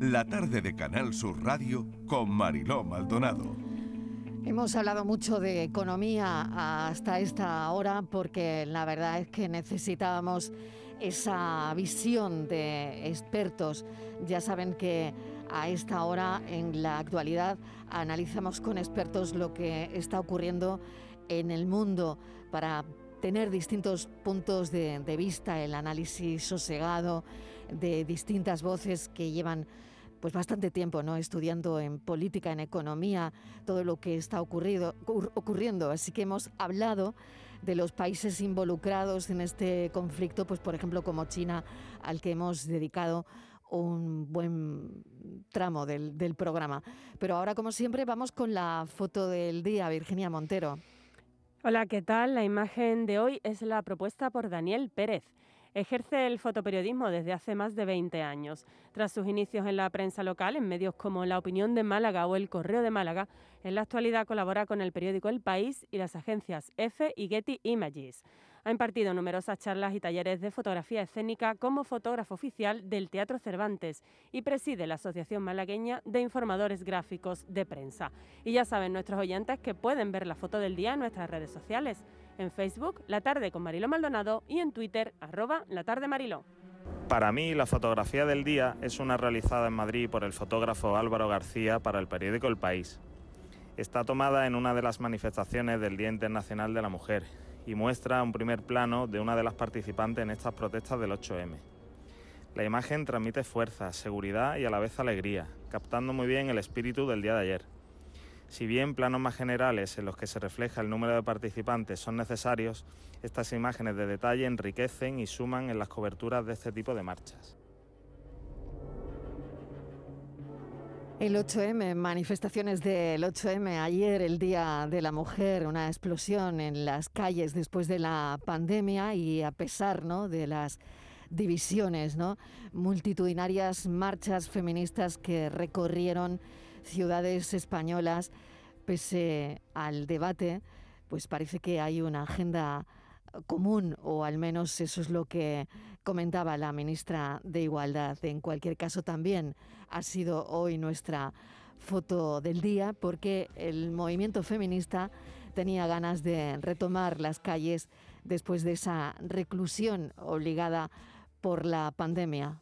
la tarde de Canal Sur Radio con Mariló Maldonado. Hemos hablado mucho de economía hasta esta hora porque la verdad es que necesitábamos esa visión de expertos. Ya saben que a esta hora, en la actualidad, analizamos con expertos lo que está ocurriendo en el mundo para tener distintos puntos de, vista, el análisis sosegado de distintas voces que llevan pues bastante tiempo ¿no? estudiando en política, en economía, todo lo que está ocurrido, ocurriendo. Así que hemos hablado de los países involucrados en este conflicto, pues por ejemplo como China, al que hemos dedicado un buen tramo del, del programa. Pero ahora, como siempre, vamos con la foto del día, Virginia Montero. Hola, ¿qué tal? La imagen de hoy es la propuesta por Daniel Pérez. Ejerce el fotoperiodismo desde hace más de 20 años. Tras sus inicios en la prensa local, en medios como La Opinión de Málaga o El Correo de Málaga, en la actualidad colabora con el periódico El País y las agencias EFE y Getty Images. Ha impartido numerosas charlas y talleres de fotografía escénica como fotógrafo oficial del Teatro Cervantes y preside la Asociación Malagueña de Informadores Gráficos de Prensa. Y ya saben nuestros oyentes que pueden ver la foto del día en nuestras redes sociales. En Facebook, La Tarde con Marilo Maldonado y en Twitter, arroba La Tarde Mariló. Para mí, la fotografía del día es una realizada en Madrid por el fotógrafo Álvaro García para el periódico El País. Está tomada en una de las manifestaciones del Día Internacional de la Mujer y muestra un primer plano de una de las participantes en estas protestas del 8M. La imagen transmite fuerza, seguridad y a la vez alegría, captando muy bien el espíritu del día de ayer. Si bien planos más generales en los que se refleja el número de participantes son necesarios, estas imágenes de detalle enriquecen y suman en las coberturas de este tipo de marchas. El 8M, manifestaciones del 8M, ayer el Día de la Mujer, una explosión en las calles después de la pandemia y a pesar ¿no? de las divisiones, ¿no? multitudinarias marchas feministas que recorrieron ciudades españolas, pese al debate, pues parece que hay una agenda común, o al menos eso es lo que comentaba la ministra de Igualdad. En cualquier caso, también ha sido hoy nuestra foto del día porque el movimiento feminista tenía ganas de retomar las calles después de esa reclusión obligada por la pandemia.